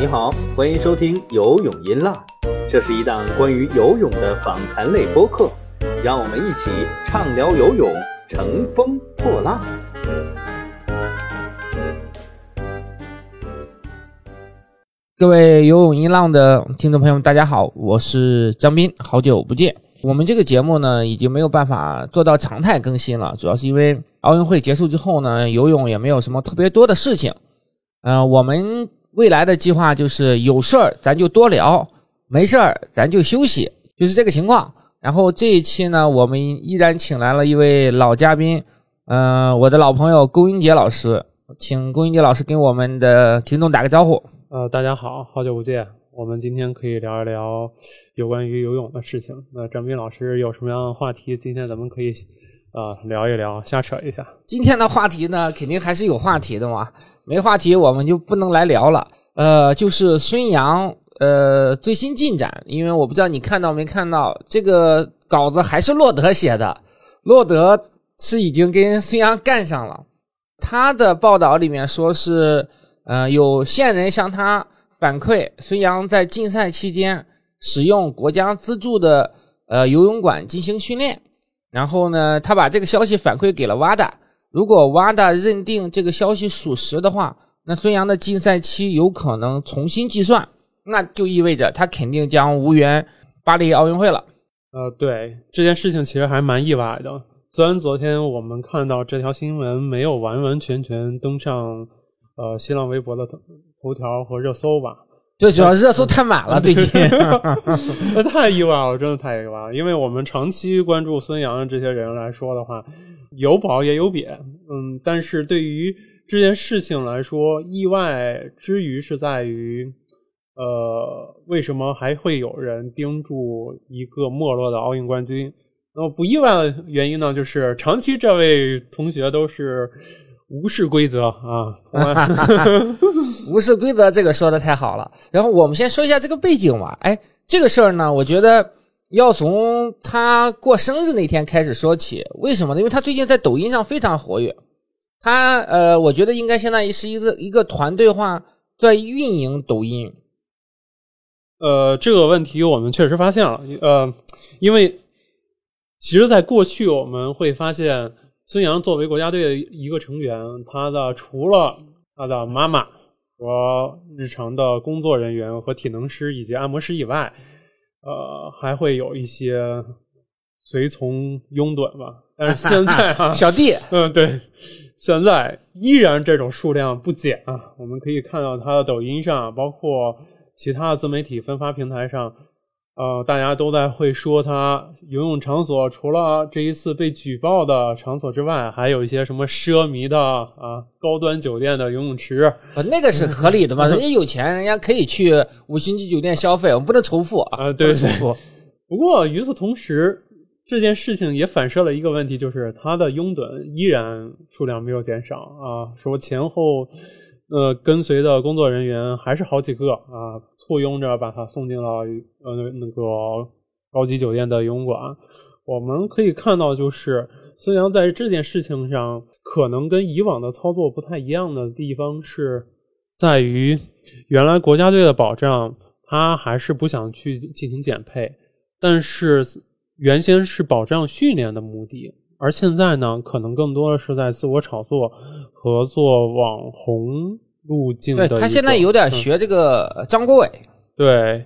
你好，欢迎收听游泳音浪，这是一档关于游泳的访谈类播客，让我们一起畅聊游泳，乘风破浪。各位游泳音浪的听众朋友们，大家好，我是张斌，好久不见。我们这个节目呢，已经没有办法做到常态更新了，主要是因为奥运会结束之后呢，游泳也没有什么特别多的事情。嗯，我们未来的计划就是有事儿咱就多聊，没事儿咱就休息，就是这个情况。然后这一期呢，我们依然请来了一位老嘉宾，嗯，我的老朋友龚英杰老师，请龚英杰老师跟我们的听众打个招呼。呃，大家好，好久不见。我们今天可以聊一聊有关于游泳的事情。那张斌老师有什么样的话题？今天咱们可以呃聊一聊，瞎扯一下。今天的话题呢，肯定还是有话题的嘛，没话题我们就不能来聊了。呃，就是孙杨呃最新进展，因为我不知道你看到没看到这个稿子，还是洛德写的。洛德是已经跟孙杨干上了，他的报道里面说是，呃，有线人向他。反馈孙杨在竞赛期间使用国家资助的呃游泳馆进行训练，然后呢，他把这个消息反馈给了 WADA。如果 WADA 认定这个消息属实的话，那孙杨的禁赛期有可能重新计算，那就意味着他肯定将无缘巴黎奥运会了。呃，对这件事情其实还蛮意外的。虽然昨天我们看到这条新闻没有完完全全登上呃新浪微博的。头条和热搜吧，对，主要热搜太满了，最近 那太意外了，真的太意外了。因为我们长期关注孙杨的这些人来说的话，有褒也有贬，嗯，但是对于这件事情来说，意外之余是在于，呃，为什么还会有人盯住一个没落的奥运冠军？那么不意外的原因呢，就是长期这位同学都是。无视规则啊！无视规则，这个说的太好了。然后我们先说一下这个背景吧。哎，这个事儿呢，我觉得要从他过生日那天开始说起。为什么呢？因为他最近在抖音上非常活跃。他呃，我觉得应该相当于是一个一个团队化在运营抖音。呃，这个问题我们确实发现了。呃，因为其实，在过去我们会发现。孙杨作为国家队的一个成员，他的除了他的妈妈和日常的工作人员和体能师以及按摩师以外，呃，还会有一些随从拥趸吧。但是现在哈，小弟，嗯，对，现在依然这种数量不减啊。我们可以看到他的抖音上，包括其他的自媒体分发平台上。呃，大家都在会说他游泳场所，除了这一次被举报的场所之外，还有一些什么奢靡的啊高端酒店的游泳池啊，那个是合理的嘛？人家有钱，人家可以去五星级酒店消费，我们不能重复啊。对对。不过与此同时，这件事情也反射了一个问题，就是他的拥趸依然数量没有减少啊，说前后。呃，跟随的工作人员还是好几个啊，簇拥着把他送进了呃那个高级酒店的游泳馆。我们可以看到，就是孙杨在这件事情上，可能跟以往的操作不太一样的地方是在于，原来国家队的保障，他还是不想去进行减配，但是原先是保障训练的目的。而现在呢，可能更多的是在自我炒作和做网红路径的。对他现在有点学这个张国伟。对，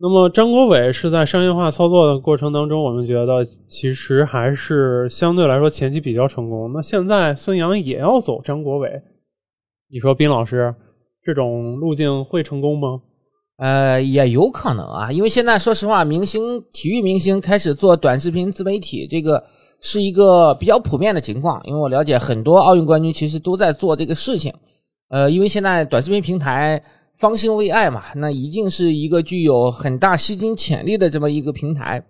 那么张国伟是在商业化操作的过程当中，我们觉得其实还是相对来说前期比较成功。那现在孙杨也要走张国伟，你说斌老师这种路径会成功吗？呃，也有可能啊，因为现在说实话，明星体育明星开始做短视频自媒体这个。是一个比较普遍的情况，因为我了解很多奥运冠军其实都在做这个事情。呃，因为现在短视频平台方兴未艾嘛，那一定是一个具有很大吸金潜力的这么一个平台。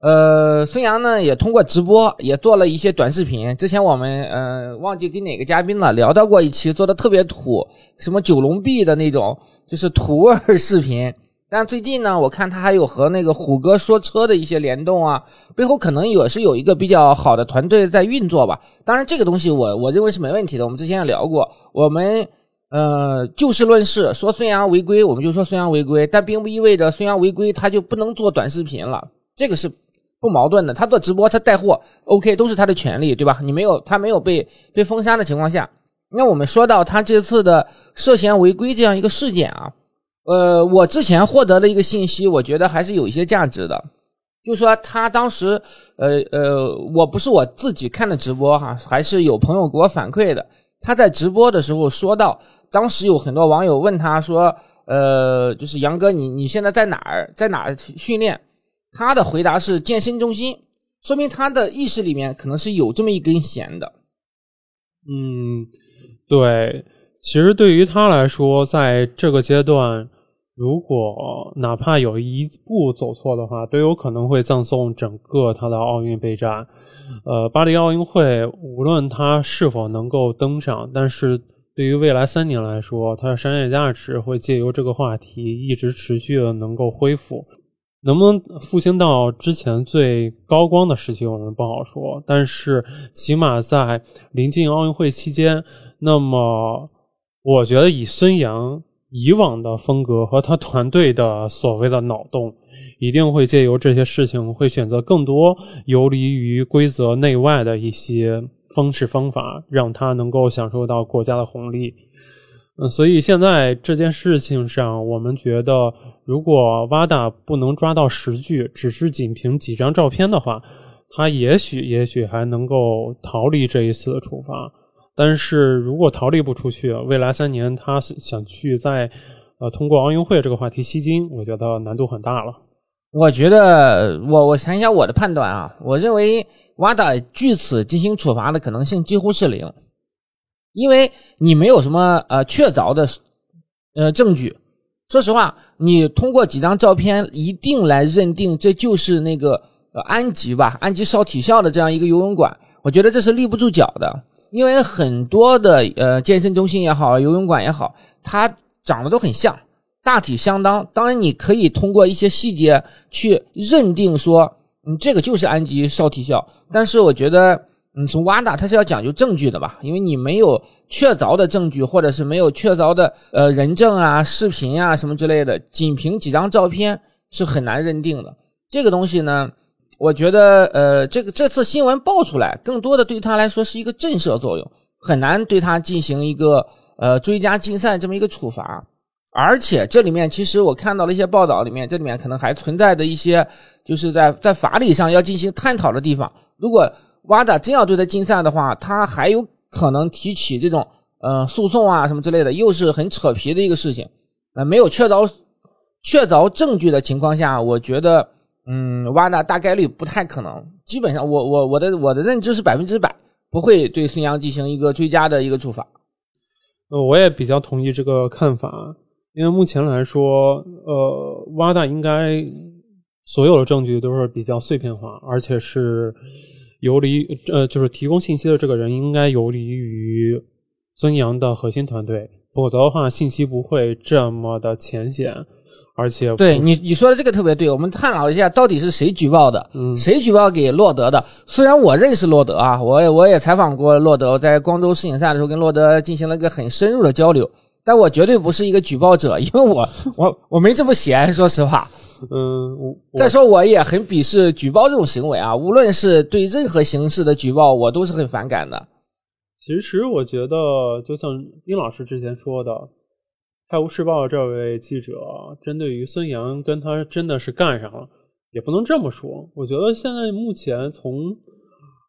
呃，孙杨呢也通过直播也做了一些短视频。之前我们呃忘记跟哪个嘉宾了聊到过一期，做的特别土，什么九龙壁的那种，就是土味视频。但最近呢，我看他还有和那个虎哥说车的一些联动啊，背后可能也是有一个比较好的团队在运作吧。当然，这个东西我我认为是没问题的。我们之前也聊过，我们呃，就事论事，说孙杨违规，我们就说孙杨违规，但并不意味着孙杨违规他就不能做短视频了，这个是不矛盾的。他做直播，他带货，OK，都是他的权利，对吧？你没有他没有被被封杀的情况下，那我们说到他这次的涉嫌违规这样一个事件啊，呃，我之前获得的一个信息，我觉得还是有一些价值的，就说他当时，呃呃，我不是我自己看的直播哈，还是有朋友给我反馈的，他在直播的时候说到。当时有很多网友问他说：“呃，就是杨哥，你你现在在哪儿，在哪儿训练？”他的回答是健身中心，说明他的意识里面可能是有这么一根弦的。嗯，对，其实对于他来说，在这个阶段，如果哪怕有一步走错的话，都有可能会葬送整个他的奥运备战。呃，巴黎奥运会，无论他是否能够登上，但是。对于未来三年来说，它的商业价值会借由这个话题一直持续的能够恢复，能不能复兴到之前最高光的时期，我们不好说。但是起码在临近奥运会期间，那么我觉得以孙杨以往的风格和他团队的所谓的脑洞，一定会借由这些事情，会选择更多游离于规则内外的一些。方式方法让他能够享受到国家的红利，嗯，所以现在这件事情上，我们觉得，如果瓦达不能抓到实据，只是仅凭几张照片的话，他也许也许还能够逃离这一次的处罚。但是如果逃离不出去，未来三年他想去在呃通过奥运会这个话题吸金，我觉得难度很大了。我觉得，我我想一下我的判断啊，我认为。瓦达据此进行处罚的可能性几乎是零，因为你没有什么呃确凿的呃证据。说实话，你通过几张照片一定来认定这就是那个呃安吉吧，安吉少体校的这样一个游泳馆，我觉得这是立不住脚的。因为很多的呃健身中心也好，游泳馆也好，它长得都很像，大体相当。当然，你可以通过一些细节去认定说。嗯，这个就是安吉少体校，但是我觉得，嗯，从挖大他是要讲究证据的吧？因为你没有确凿的证据，或者是没有确凿的呃人证啊、视频啊什么之类的，仅凭几张照片是很难认定的。这个东西呢，我觉得，呃，这个这次新闻爆出来，更多的对他来说是一个震慑作用，很难对他进行一个呃追加禁赛这么一个处罚。而且这里面其实我看到了一些报道，里面这里面可能还存在的一些，就是在在法理上要进行探讨的地方。如果瓦达真要对他禁赛的话，他还有可能提起这种呃诉讼啊什么之类的，又是很扯皮的一个事情。呃，没有确凿确凿证据的情况下，我觉得嗯，瓦达大概率不太可能。基本上，我我我的我的认知是百分之百不会对孙杨进行一个追加的一个处罚。呃，我也比较同意这个看法。因为目前来说，呃，挖大应该所有的证据都是比较碎片化，而且是游离，呃，就是提供信息的这个人应该游离于孙杨的核心团队，否则的话，信息不会这么的浅显，而且对你你说的这个特别对，我们探讨一下到底是谁举报的，嗯，谁举报给洛德的？虽然我认识洛德啊，我也我也采访过洛德，在光州世锦赛的时候跟洛德进行了一个很深入的交流。但我绝对不是一个举报者，因为我 我我没这么闲，说实话。嗯，再说我也很鄙视举报这种行为啊，无论是对任何形式的举报，我都是很反感的。其实我觉得，就像丁老师之前说的，《泰晤士报》这位记者针对于孙杨跟他真的是干上了，也不能这么说。我觉得现在目前从。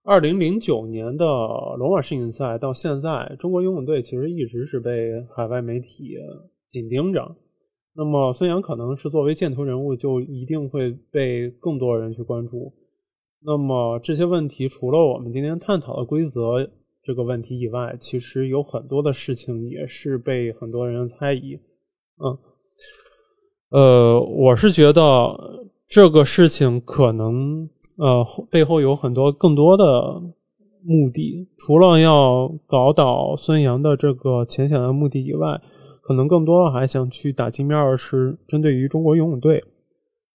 二零零九年的罗马世锦赛到现在，中国游泳队其实一直是被海外媒体紧盯着。那么孙杨可能是作为箭头人物，就一定会被更多人去关注。那么这些问题，除了我们今天探讨的规则这个问题以外，其实有很多的事情也是被很多人猜疑。嗯，呃，我是觉得这个事情可能。呃，背后有很多更多的目的，除了要搞倒孙杨的这个浅显的目的以外，可能更多的还想去打击面，是针对于中国游泳队。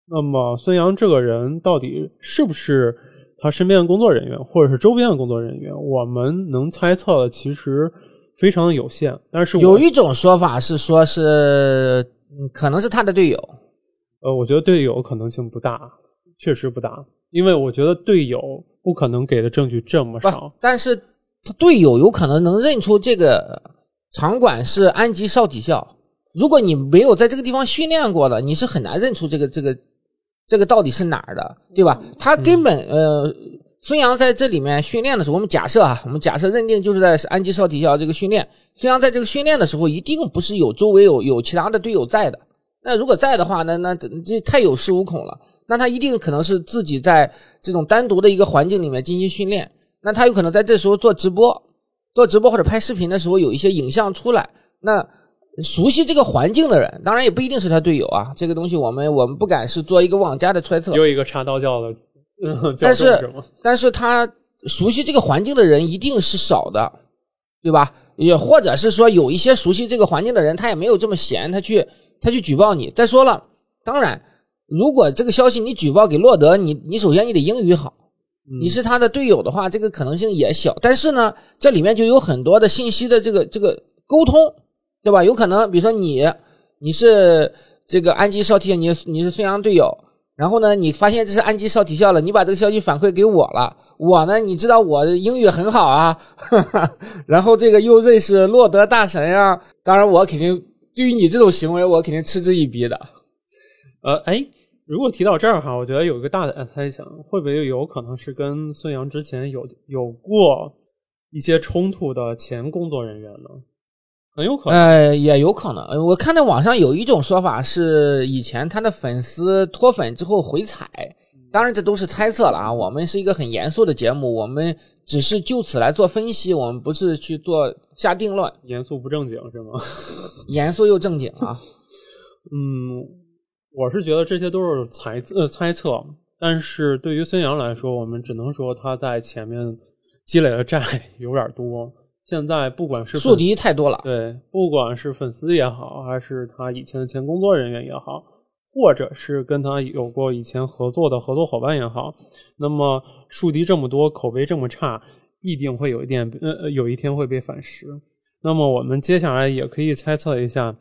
那么，孙杨这个人到底是不是他身边的工作人员，或者是周边的工作人员？我们能猜测的，其实非常有限。但是有一种说法是说是，嗯可能是他的队友，呃，我觉得队友可能性不大，确实不大，因为我觉得队友不可能给的证据这么不少。，但是他队友有可能能认出这个场馆是安吉少体校。如果你没有在这个地方训练过的，你是很难认出这个这个这个到底是哪儿的，对吧？他根本、呃，孙杨在这里面训练的时候，我们假设啊，我们假设认定就是在安吉少体校这个训练，孙杨在这个训练的时候，一定不是有周围有有其他的队友在的。那如果在的话，那那这太有恃无恐了。那他一定可能是自己在这种单独的一个环境里面进行训练。那他有可能在这时候做直播，做直播或者拍视频的时候有一些影像出来。那熟悉这个环境的人，当然也不一定是他队友啊。这个东西我们我们不敢是做一个妄加的揣测。又一个插刀教的，嗯，但是？但是他熟悉这个环境的人一定是少的，对吧？也或者是说有一些熟悉这个环境的人，他也没有这么闲，他去他去举报你。再说了，当然，如果这个消息你举报给洛德，你你首先你得英语好，你是他的队友的话，这个可能性也小。但是呢，这里面就有很多的信息的这个这个沟通，对吧？有可能，比如说你你是这个安吉少体，你你是孙杨队友，然后呢，你发现这是安吉少体校了，你把这个消息反馈给我了，我呢，你知道我英语很好啊，哈 哈然后这个又认识洛德大神啊，当然我肯定对于你这种行为，我肯定嗤之以鼻的。呃，哎，如果提到这儿哈，我觉得有一个大胆的猜想，会不会有可能是跟孙杨之前有有过一些冲突的前工作人员呢？很有可能。呃，也有可能。呃我看到网上有一种说法是，以前他的粉丝脱粉之后回踩，当然这都是猜测了啊。我们是一个很严肃的节目，我们只是就此来做分析，我们不是去做下定论，严肃不正经是吗？严肃又正经啊。嗯，我是觉得这些都是猜测呃猜测，但是对于孙杨来说，我们只能说他在前面积累的债有点多。现在不管是粉树敌太多了，对，不管是粉丝也好，还是他以前的前工作人员也好，或者是跟他有过以前合作的合作伙伴也好，那么树敌这么多，口碑这么差，必定会有一点呃呃有一天会被反噬。那么我们接下来也可以猜测一下，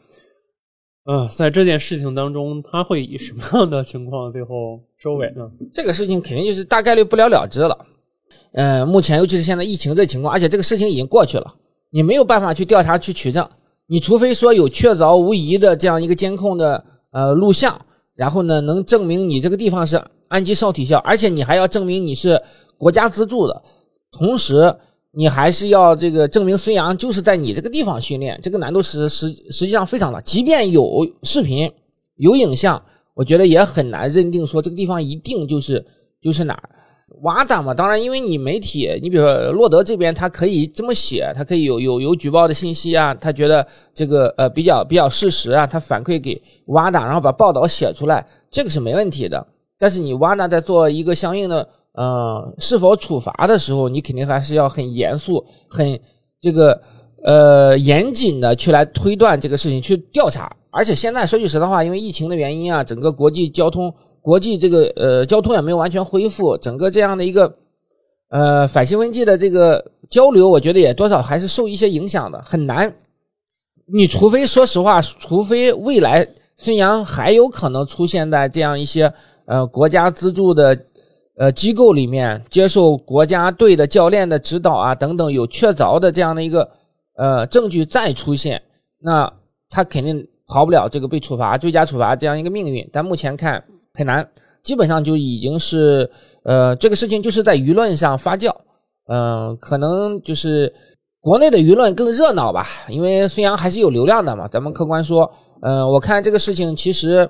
呃，在这件事情当中，他会以什么样的情况最后收尾呢？这个事情肯定就是大概率不了了之了。呃，目前尤其是现在疫情这情况，而且这个事情已经过去了，你没有办法去调查去取证，你除非说有确凿无疑的这样一个监控的呃录像，然后呢能证明你这个地方是安吉少体校，而且你还要证明你是国家资助的，同时你还是要这个证明孙杨就是在你这个地方训练，这个难度实实实际上非常大，即便有视频有影像，我觉得也很难认定说这个地方一定就是就是哪儿。瓦达嘛，当然，因为你媒体，你比如说洛德这边，他可以这么写，他可以有有有举报的信息啊，他觉得这个呃比较比较事实啊，他反馈给瓦达，然后把报道写出来，这个是没问题的。但是你瓦达在做一个相应的呃是否处罚的时候，你肯定还是要很严肃、很这个呃严谨的去来推断这个事情，去调查。而且现在说句实在话，因为疫情的原因啊，整个国际交通。国际这个呃交通也没有完全恢复，整个这样的一个呃反兴奋剂的这个交流，我觉得也多少还是受一些影响的，很难。你除非说实话，除非未来孙杨还有可能出现在这样一些呃国家资助的呃机构里面，接受国家队的教练的指导啊等等，有确凿的这样的一个呃证据再出现，那他肯定逃不了这个被处罚、追加处罚这样一个命运。但目前看。很难，基本上就已经是，呃，这个事情就是在舆论上发酵，嗯、可能就是国内的舆论更热闹吧，因为孙杨还是有流量的嘛。咱们客观说，嗯、我看这个事情其实，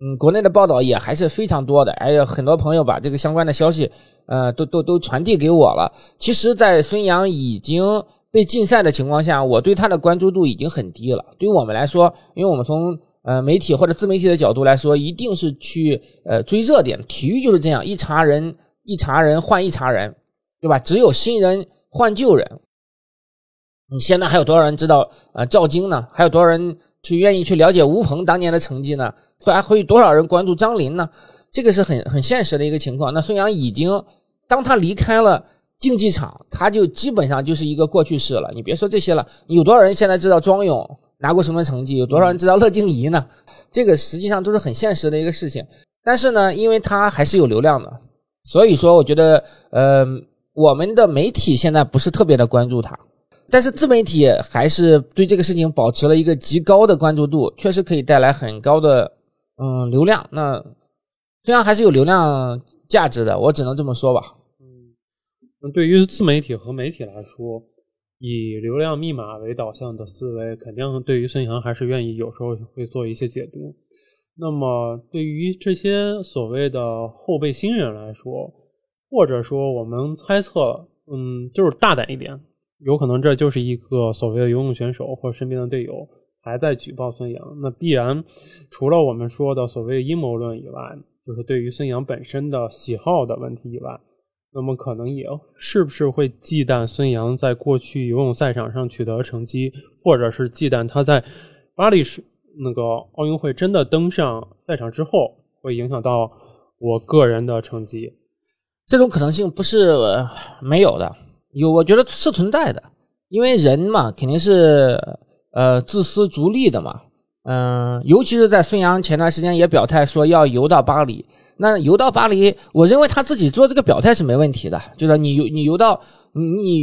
嗯，国内的报道也还是非常多的，哎呀很多朋友把这个相关的消息，呃，都都都传递给我了。其实，在孙杨已经被禁赛的情况下，我对他的关注度已经很低了。对于我们来说，因为我们从呃，媒体或者自媒体的角度来说，一定是去呃追热点。体育就是这样，一茬人一茬人换一茬人，对吧？只有新人换旧人。你现在还有多少人知道呃赵晶呢？还有多少人去愿意去了解吴鹏当年的成绩呢？还会有多少人关注张琳呢？这个是很很现实的一个情况。那孙杨已经当他离开了竞技场，他就基本上就是一个过去式了。你别说这些了，有多少人现在知道庄勇拿过什么成绩？有多少人知道乐静怡呢？这个实际上都是很现实的一个事情。但是呢，因为它还是有流量的，所以说我觉得，呃，我们的媒体现在不是特别的关注它，但是自媒体还是对这个事情保持了一个极高的关注度，确实可以带来很高的嗯流量。那虽然还是有流量价值的，我只能这么说吧。嗯对于自媒体和媒体来说，以流量密码为导向的思维，肯定对于孙杨还是愿意有时候会做一些解读。那么对于这些所谓的后备新人来说，或者说我们猜测，嗯，就是大胆一点，有可能这就是一个所谓的游泳选手或身边的队友还在举报孙杨。那必然除了我们说的所谓阴谋论以外，就是对于孙杨本身的喜好的问题以外。那么可能也是不是会忌惮孙杨在过去游泳赛场上取得成绩，或者是忌惮他在巴黎时那个奥运会真的登上赛场之后，会影响到我个人的成绩？这种可能性不是没有的，有，我觉得是存在的。因为人嘛，肯定是呃自私逐利的嘛，嗯，尤其是在孙杨前段时间也表态说要游到巴黎。那游到巴黎，我认为他自己做这个表态是没问题的，就是你游你游到你你，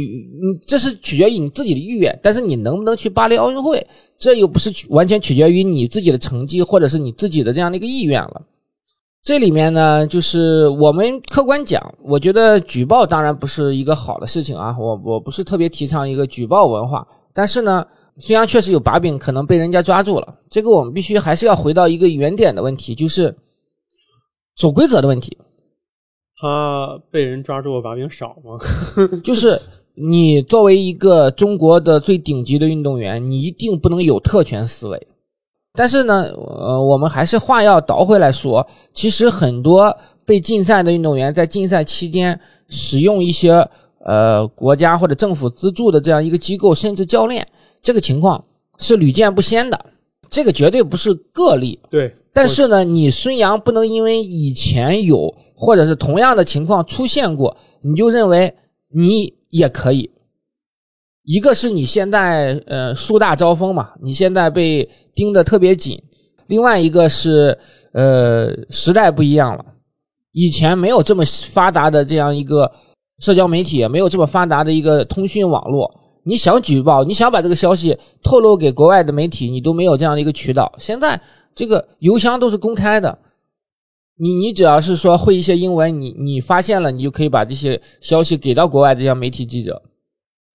这是取决于你自己的意愿，但是你能不能去巴黎奥运会，这又不是完全取决于你自己的成绩或者是你自己的这样的一个意愿了。这里面呢，就是我们客观讲，我觉得举报当然不是一个好的事情啊，我我不是特别提倡一个举报文化，但是呢，虽然确实有把柄可能被人家抓住了，这个我们必须还是要回到一个原点的问题，就是。守规则的问题，他被人抓住的把柄少吗？就是你作为一个中国的最顶级的运动员，你一定不能有特权思维。但是呢，呃，我们还是话要倒回来说，其实很多被禁赛的运动员在禁赛期间使用一些呃国家或者政府资助的这样一个机构，甚至教练，这个情况是屡见不鲜的，这个绝对不是个例。对。但是呢，你孙杨不能因为以前有或者是同样的情况出现过，你就认为你也可以。一个是你现在呃树大招风嘛，你现在被盯得特别紧；另外一个是呃时代不一样了，以前没有这么发达的这样一个社交媒体，没有这么发达的一个通讯网络，你想举报，你想把这个消息透露给国外的媒体，你都没有这样的一个渠道。现在。这个邮箱都是公开的，你你只要是说会一些英文，你你发现了，你就可以把这些消息给到国外这些媒体记者。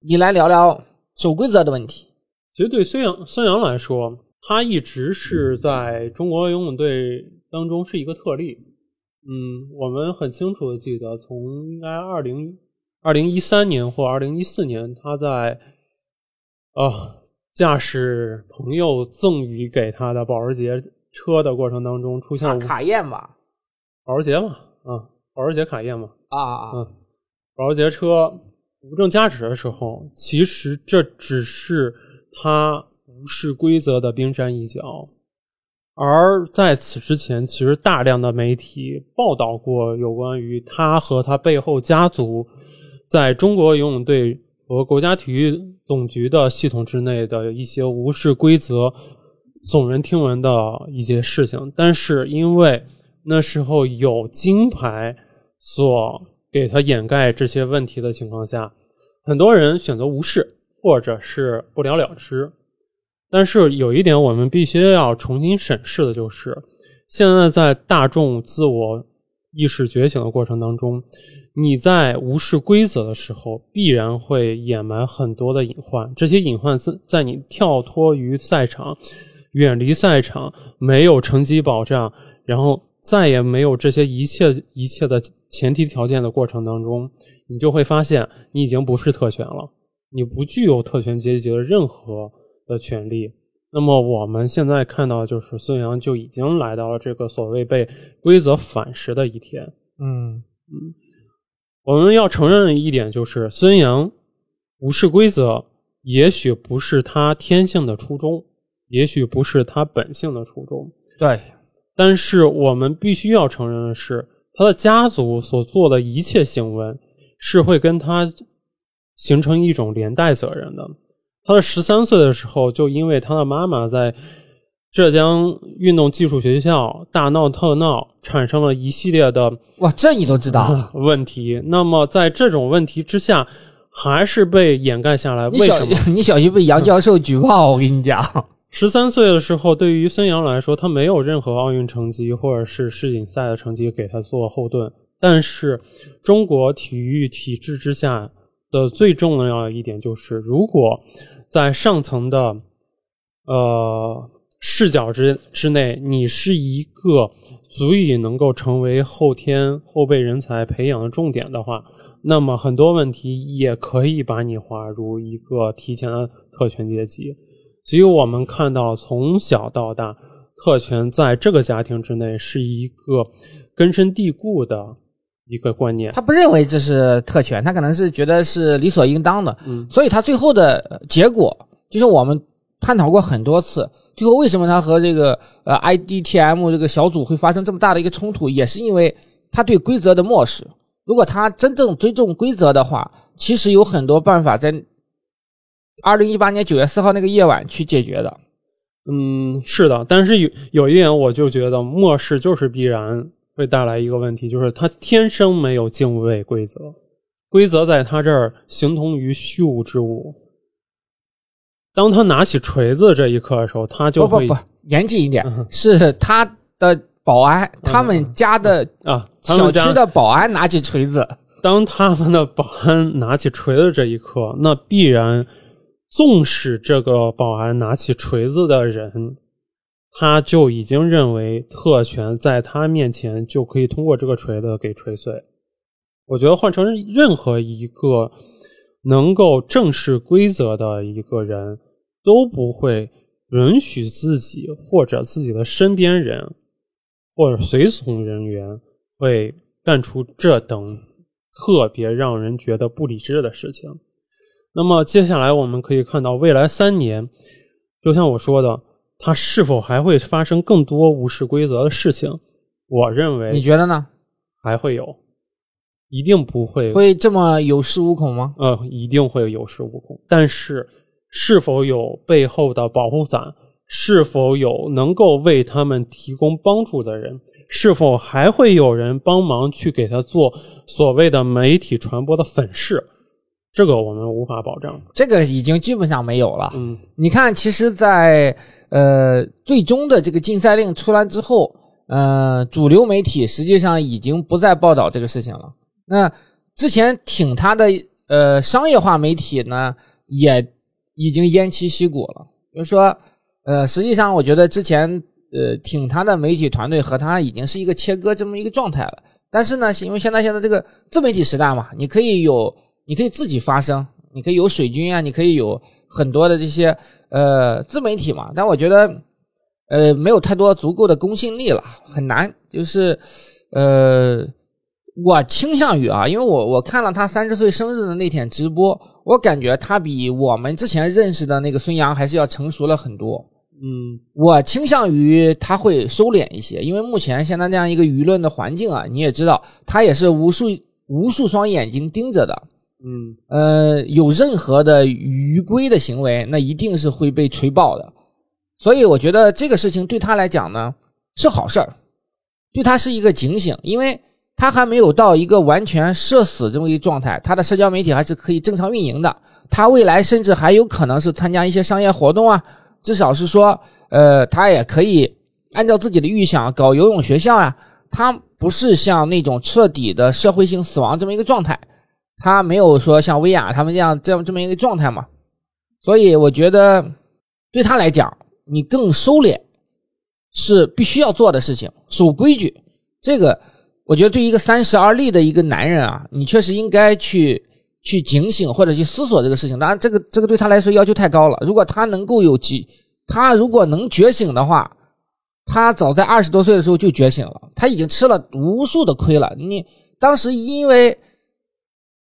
你来聊聊守规则的问题。其实对孙杨孙杨来说，他一直是在中国游泳队当中是一个特例。嗯，我们很清楚的记得，从应该二零二零一三年或二零一四年，他在啊。驾驶朋友赠予给他的保时捷车的过程当中，出现了卡宴吧，保时捷嘛，啊，保时捷卡宴嘛，啊啊，嗯，保时捷车无证驾驶的时候，其实这只是他无视规则的冰山一角，而在此之前，其实大量的媒体报道过有关于他和他背后家族在中国游泳队。和国家体育总局的系统之内的一些无视规则、耸人听闻的一些事情，但是因为那时候有金牌所给他掩盖这些问题的情况下，很多人选择无视或者是不了了之。但是有一点我们必须要重新审视的就是，现在在大众自我意识觉醒的过程当中。你在无视规则的时候，必然会掩埋很多的隐患。这些隐患在在你跳脱于赛场、远离赛场、没有成绩保障，然后再也没有这些一切一切的前提条件的过程当中，你就会发现你已经不是特权了，你不具有特权阶级的任何的权利。那么我们现在看到，就是孙杨就已经来到了这个所谓被规则反噬的一天。嗯嗯。我们要承认一点，就是孙杨无视规则，也许不是他天性的初衷，也许不是他本性的初衷。对，但是我们必须要承认的是，他的家族所做的一切行为，是会跟他形成一种连带责任的。他的十三岁的时候，就因为他的妈妈在浙江运动技术学校大闹特闹，产生了一系列的哇，这你都知道？问题。那么在这种问题之下，还是被掩盖下来。你小为什么？你小心被杨教授举报，我跟你讲。十三岁的时候，对于孙杨来说，他没有任何奥运成绩或者是世锦赛的成绩给他做后盾。但是，中国体育体制之下的最重要一点就是，如果在上层的呃视角之之内，你是一个足以能够成为后天后备人才培养的重点的话，那么很多问题也可以把你划入一个提前的特权阶级。所以我们看到，从小到大，特权在这个家庭之内是一个根深蒂固的一个观念。他不认为这是特权，他可能是觉得是理所应当的，嗯所以他最后的呃结果就是我们探讨过很多次，最后为什么他和这个呃 IDTM 这个小组会发生这么大的一个冲突，也是因为他对规则的漠视。如果他真正尊重规则的话，其实有很多办法在二零一八年九月四号那个夜晚去解决的。嗯，是的，但是有有一点，我就觉得漠视就是必然会带来一个问题，就是他天生没有敬畏规则，规则在他这儿形同于虚无之物。当他拿起锤子这一刻的时候，他就会不不不，严谨一点嗯，是他的保安，他们家的啊，小区的保安拿起锤子，当他们的保安拿起锤子这一刻，那必然，纵使这个保安拿起锤子的人，他就已经认为特权在他面前就可以通过这个锤子给锤碎。我觉得换成任何一个能够正视规则的一个人，都不会允许自己或者自己的身边人或者随从人员会干出这等特别让人觉得不理智的事情。那么接下来我们可以看到，未来三年，就像我说的，它是否还会发生更多无视规则的事情？我认为你觉得呢？还会有，一定不会会这么有恃无恐吗？呃，一定会有恃无恐。但是，是否有背后的保护伞？是否有能够为他们提供帮助的人？是否还会有人帮忙去给他做所谓的媒体传播的粉饰？这个我们无法保证。这个已经基本上没有了。嗯你看，其实在，呃最终的这个禁赛令出来之后，呃，主流媒体实际上已经不再报道这个事情了。那之前挺他的呃商业化媒体呢，也已经偃旗息鼓了。就是说，呃，实际上我觉得之前呃挺他的媒体团队和他已经是一个切割这么一个状态了。但是呢，因为现在现在这个自媒体时代嘛，你可以有，你可以自己发声，你可以有水军啊，你可以有很多的这些呃自媒体嘛。但我觉得呃没有太多足够的公信力了，很难。就是呃，我倾向于啊，因为我我看了他三十岁生日的那天直播，我感觉他比我们之前认识的那个孙杨还是要成熟了很多。嗯我倾向于他会收敛一些，因为目前现在这样一个舆论的环境啊，你也知道，他也是无数无数双眼睛盯着的。嗯呃，有任何的违规的行为，那一定是会被锤爆的。所以我觉得这个事情对他来讲呢是好事儿，对他是一个警醒，因为他还没有到一个完全社死这么一个状态，他的社交媒体还是可以正常运营的。他未来甚至还有可能是参加一些商业活动啊，至少是说，呃，他也可以按照自己的预想搞游泳学校呀、他不是像那种彻底的社会性死亡这么一个状态。他没有说像薇娅他们这样这样这么一个状态嘛，所以我觉得对他来讲，你更收敛是必须要做的事情，守规矩。这个我觉得对一个三十而立的一个男人啊，你确实应该去去警醒或者去思索这个事情。当然，这个这个对他来说要求太高了。如果他能够有几，他如果能觉醒的话，他早在二十多岁的时候就觉醒了，他已经吃了无数的亏了。你当时因为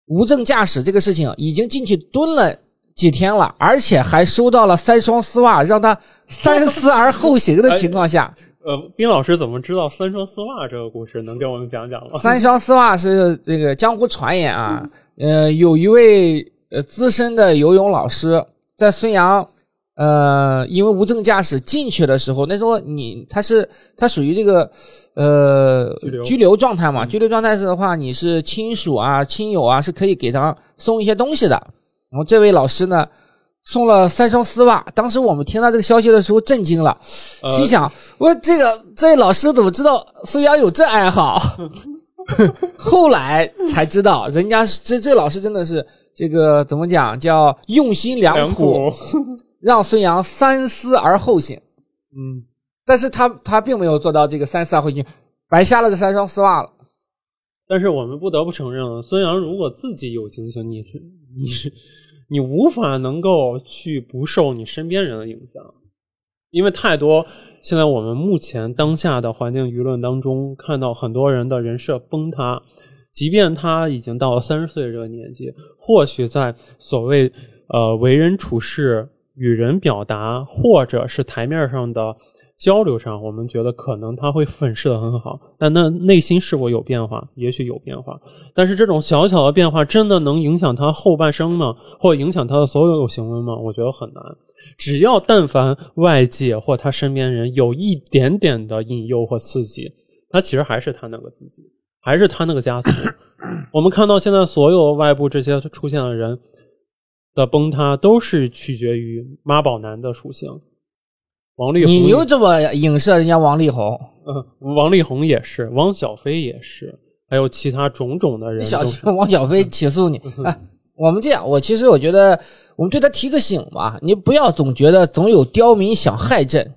无证驾驶这个事情已经进去蹲了几天了，而且还收到了三双丝袜，让他三思而后行的情况下，呃，冰老师怎么知道三双丝袜这个故事？能给我们讲讲吗？三双丝袜是这个江湖传言啊，呃，有一位呃资深的游泳老师在孙杨呃因为无证驾驶进去的时候，那时候你他是他属于这个呃拘留状态嘛，拘留状态是的话，你是亲属啊、亲友啊是可以给他送一些东西的。然后这位老师呢送了三双丝袜，当时我们听到这个消息的时候震惊了，呃心想我这个这位老师怎么知道孙杨有这爱好？后来才知道，人家这这老师真的是这个怎么讲叫用心良良，苦，让孙杨三思而后行。嗯，但是他他并没有做到这个三思而后行，白瞎了这三双丝袜了。但是我们不得不承认，孙杨如果自己有警醒，你是你是你无法能够去不受你身边人的影响，因为太多现在我们目前当下的环境舆论当中，看到很多人的人设崩塌，即便他已经到了三十岁这个年纪，或许在所谓呃为人处事、与人表达，或者是台面上的交流上，我们觉得可能他会粉饰的很好，但那内心是否有变化？也许有变化，但是这种小小的变化真的能影响他后半生吗？或影响他的所有行为吗？我觉得很难。只要但凡外界或他身边人有一点点的引诱或刺激，他其实还是他那个自己，还是他那个家族。我们看到现在所有外部这些出现的人的崩塌，都是取决于妈宝男的属性。王力宏也，你又这么影射人家王力宏，嗯，王力宏也是，汪小菲也是，还有其他种种的人小都是。王小菲起诉你。哎，我们这样，我其实我觉得我们对他提个醒吧，你不要总觉得总有刁民想害朕。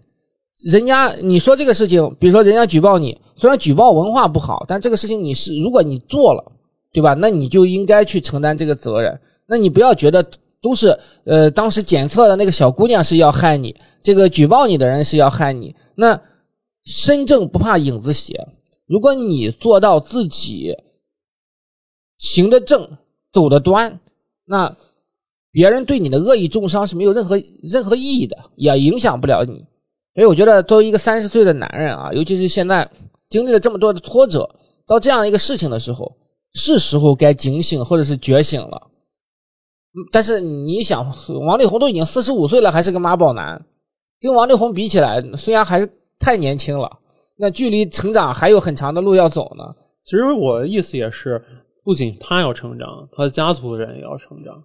人家你说这个事情，比如说人家举报你，虽然举报文化不好，但这个事情你是如果你做了，对吧？那你就应该去承担这个责任。那你不要觉得都是呃当时检测的那个小姑娘是要害你，这个举报你的人是要害你。那身正不怕影子斜，如果你做到自己行得正，走得端，那别人对你的恶意重伤是没有任何任何意义的，也影响不了你。所以我觉得，作为一个三十岁的男人啊，尤其是现在经历了这么多的挫折，到这样一个事情的时候，是时候该警醒或者是觉醒了。嗯但是你想，王力宏都已经四十五岁了，还是个妈宝男，跟王力宏比起来，孙杨还是太年轻了，那距离成长还有很长的路要走呢。其实我的意思也是，不仅他要成长，他的家族的人也要成长。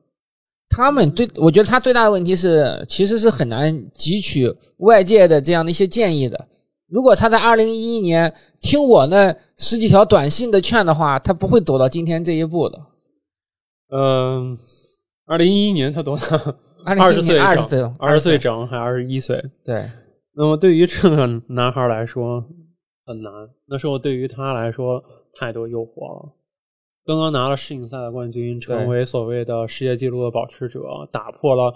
他们最，我觉得他最大的问题是，其实是很难汲取外界的这样的一些建议的。如果他在二零一一年听我那十几条短信的劝的话，他不会走到今天这一步的。嗯，二零一一年他多大？2011二十岁整，二十岁，二十岁整还二十一岁。对，那么对于这个男孩来说很难，那时候对于他来说太多诱惑了。刚刚拿了世锦赛的冠军，成为所谓的世界纪录的保持者，打破了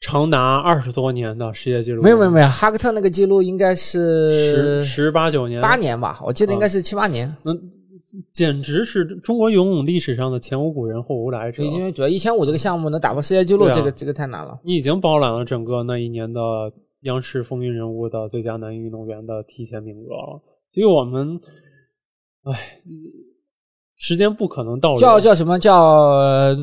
长达二十多年的世界纪录。没有没有没有，哈克特那个记录应该是十十八九年，八年吧，我记得应该是七八年。那简直是中国游泳历史上的前无古人后无来者。因为主要一千五这个项目能打破世界纪录，啊这个这个太难了。你已经包揽了整个那一年的央视风云人物的最佳男运动员的提前名额了。所以我们，哎，时间不可能倒流。叫叫什么叫呃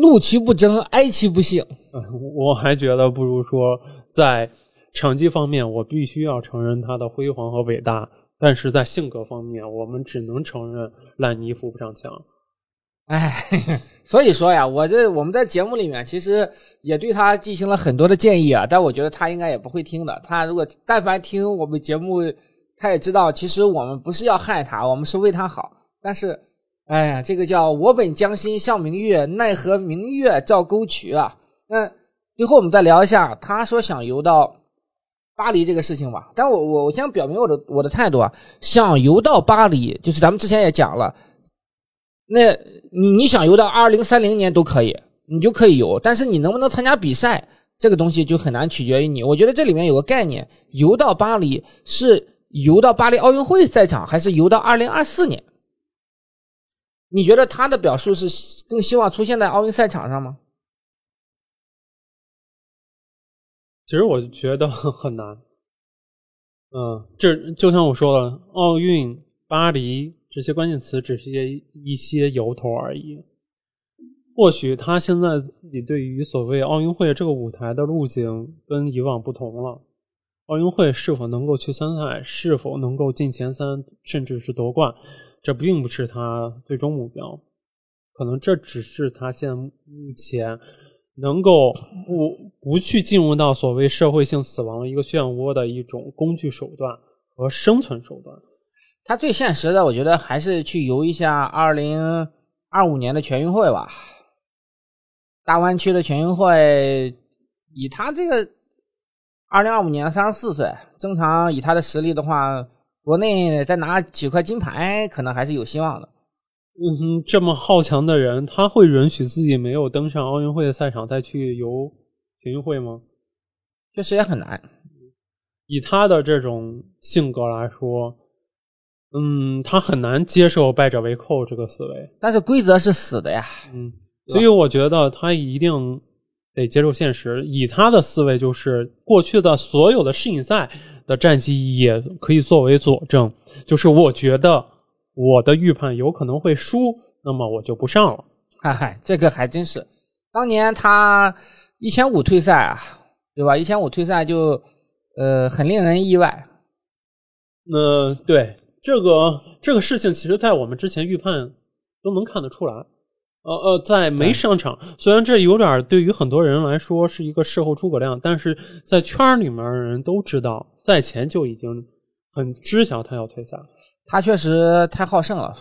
怒其不争，哀其不幸。嗯我还觉得不如说，在成绩方面，我必须要承认他的辉煌和伟大，但是在性格方面，我们只能承认烂泥扶不上墙。哎，所以说呀，我这我们在节目里面其实也对他进行了很多的建议啊，但我觉得他应该也不会听的。他如果但凡听我们节目，他也知道，其实我们不是要害他，我们是为他好。但是，哎呀，这个叫我本将心向明月，奈何明月照沟渠啊。那最后我们再聊一下他说想游到巴黎这个事情吧。但我我我先表明我的我的态度啊，想游到巴黎，就是咱们之前也讲了。那你你想游到二零三零年都可以，你就可以游，但是你能不能参加比赛，这个东西就很难取决于你。我觉得这里面有个概念，游到巴黎是游到巴黎奥运会赛场，还是游到二零二四年？你觉得他的表述是更希望出现在奥运赛场上吗？其实我觉得 很难。嗯，这就像我说的，奥运、巴黎这些关键词只是一些一些由头而已。或许他现在自己对于所谓奥运会这个舞台的路径跟以往不同了。奥运会是否能够去参赛，是否能够进前三，甚至是夺冠，这并不是他最终目标。可能这只是他现目前能够不不去进入到所谓社会性死亡的一个漩涡的一种工具手段和生存手段。他最现实的，我觉得还是去游一下二零二五年的全运会吧。大湾区的全运会，以他这个二零二五年三十四岁，正常以他的实力的话，国内再拿几块金牌，可能还是有希望的。嗯哼，这么好强的人，他会允许自己没有登上奥运会的赛场再去游全运会吗？确实也很难。以他的这种性格来说，嗯，他很难接受败者为寇这个思维。但是规则是死的呀。嗯，所以我觉得他一定得接受现实。以他的思维，就是过去的所有的世锦赛的战绩也可以作为佐证。就是我觉得。我的预判有可能会输，那么我就不上了。嗨嗨，这个还真是，当年他一千五退赛啊，对吧？一千五退赛就呃很令人意外。那对这个这个事情，其实在我们之前预判都能看得出来。呃呃，在没上场，虽然这有点对于很多人来说是一个事后诸葛亮，但是在圈里面的人都知道，赛前就已经很知晓他要退赛。他确实太好胜了，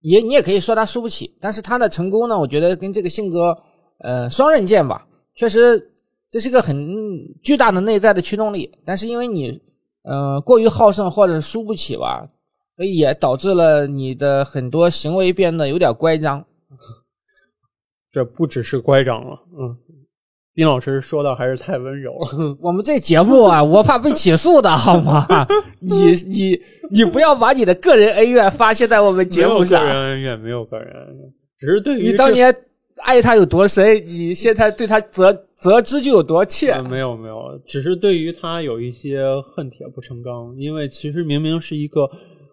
也你也可以说他输不起。但是他的成功呢，我觉得跟这个性格，呃，双刃剑吧。确实，这是一个很巨大的内在的驱动力。但是因为你，呃，过于好胜或者输不起吧，所以也导致了你的很多行为变得有点乖张。这不只是乖张了，嗯。丁老师说的还是太温柔了。我们这节目啊，我怕被起诉的好吗？你你你不要把你的个人恩怨发泄在我们节目上。没有个人恩怨没有个人恩怨，只是对于你当年爱他有多深，你现在对他责责之就有多切。没有没有，只是对于他有一些恨铁不成钢。因为其实明明是一个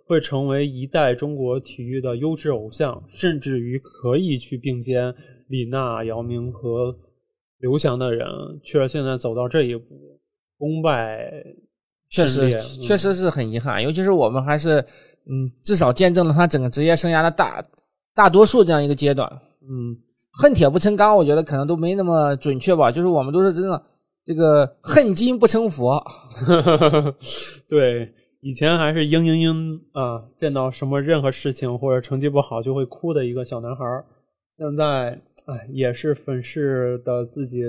会成为一代中国体育的优质偶像，甚至于可以去并肩李娜、姚明和。刘翔的人，却现在走到这一步，功败确实确实是很遗憾。尤其是我们还是，嗯，至少见证了他整个职业生涯的大大多数这样一个阶段。嗯，恨铁不成钢，我觉得可能都没那么准确吧。就是我们都是真的这个恨金不成佛。对，以前还是嘤嘤嘤啊，见到什么任何事情或者成绩不好就会哭的一个小男孩现在。哎，也是粉饰的自己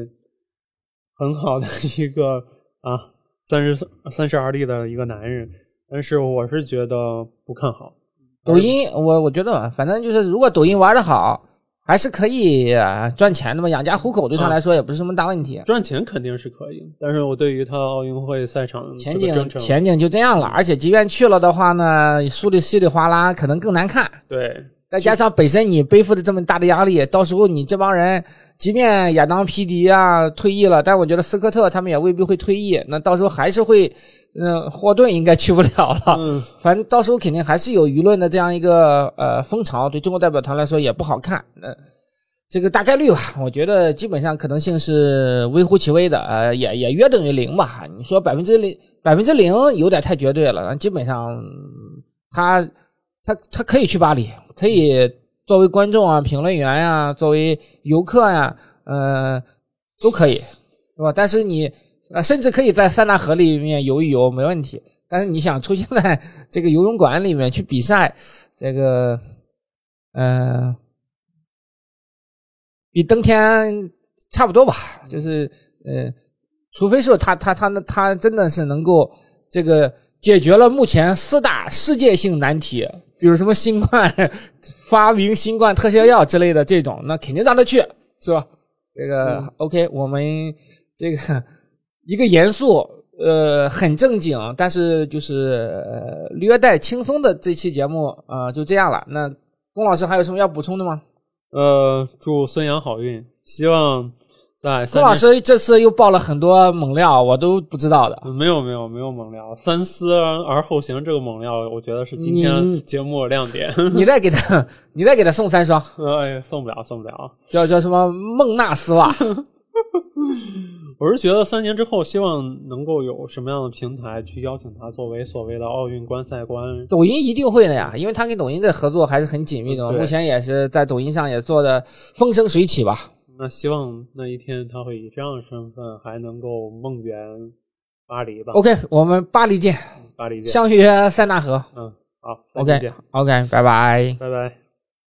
很好的一个啊，三十三十而立的一个男人，但是我是觉得不看好。抖音，我我觉得反正就是，如果抖音玩的好，还是可以赚钱的嘛，养家糊口对他来说也不是什么大问题。赚钱肯定是可以，但是我对于他奥运会赛场前景前景就这样了，而且即便去了的话呢，输的稀里哗啦，可能更难看。对。再加上本身你背负的这么大的压力，到时候你这帮人，即便亚当皮迪啊退役了，但我觉得斯科特他们也未必会退役，那到时候还是会，嗯，霍顿应该去不了了。嗯，反正到时候肯定还是有舆论的这样一个呃风潮，对中国代表团来说也不好看。呃，这个大概率吧，我觉得基本上可能性是微乎其微的，呃，也也约等于零吧。你说百分之零，百分之零有点太绝对了，基本上他他他可以去巴黎。可以作为观众啊、评论员呀、作为游客呀，呃，都可以，是吧？但是你啊，甚至可以在塞纳河里面游一游，没问题。但是你想出现在这个游泳馆里面去比赛，这个，呃，比登天差不多吧。就是，呃，除非是他他他他真的是能够这个解决了目前四大世界性难题。比如什么新冠 发明新冠特效药之类的这种，那肯定让他去，是吧？这个 OK，我们这个一个严肃呃很正经，但是就是略带轻松的这期节目啊，就这样了。那龚老师还有什么要补充的吗？呃，祝孙杨好运，希望在宋老师这次又爆了很多猛料，我都不知道的。没有没有没有猛料，三思而后行这个猛料，我觉得是今天节目亮点。你再给他，你再给他送三双。哎，送不了，送不了。叫叫什么孟纳丝袜？我是觉得三年之后，希望能够有什么样的平台去邀请他作为所谓的奥运观赛官。抖音一定会的呀，因为他跟抖音的合作还是很紧密的，目前也是在抖音上也做的风生水起吧。那希望那一天他会以这样的身份还能够梦圆巴黎吧。OK，我们巴黎见，巴黎见，相约塞纳河。嗯，好，OK，OK，拜拜，拜拜。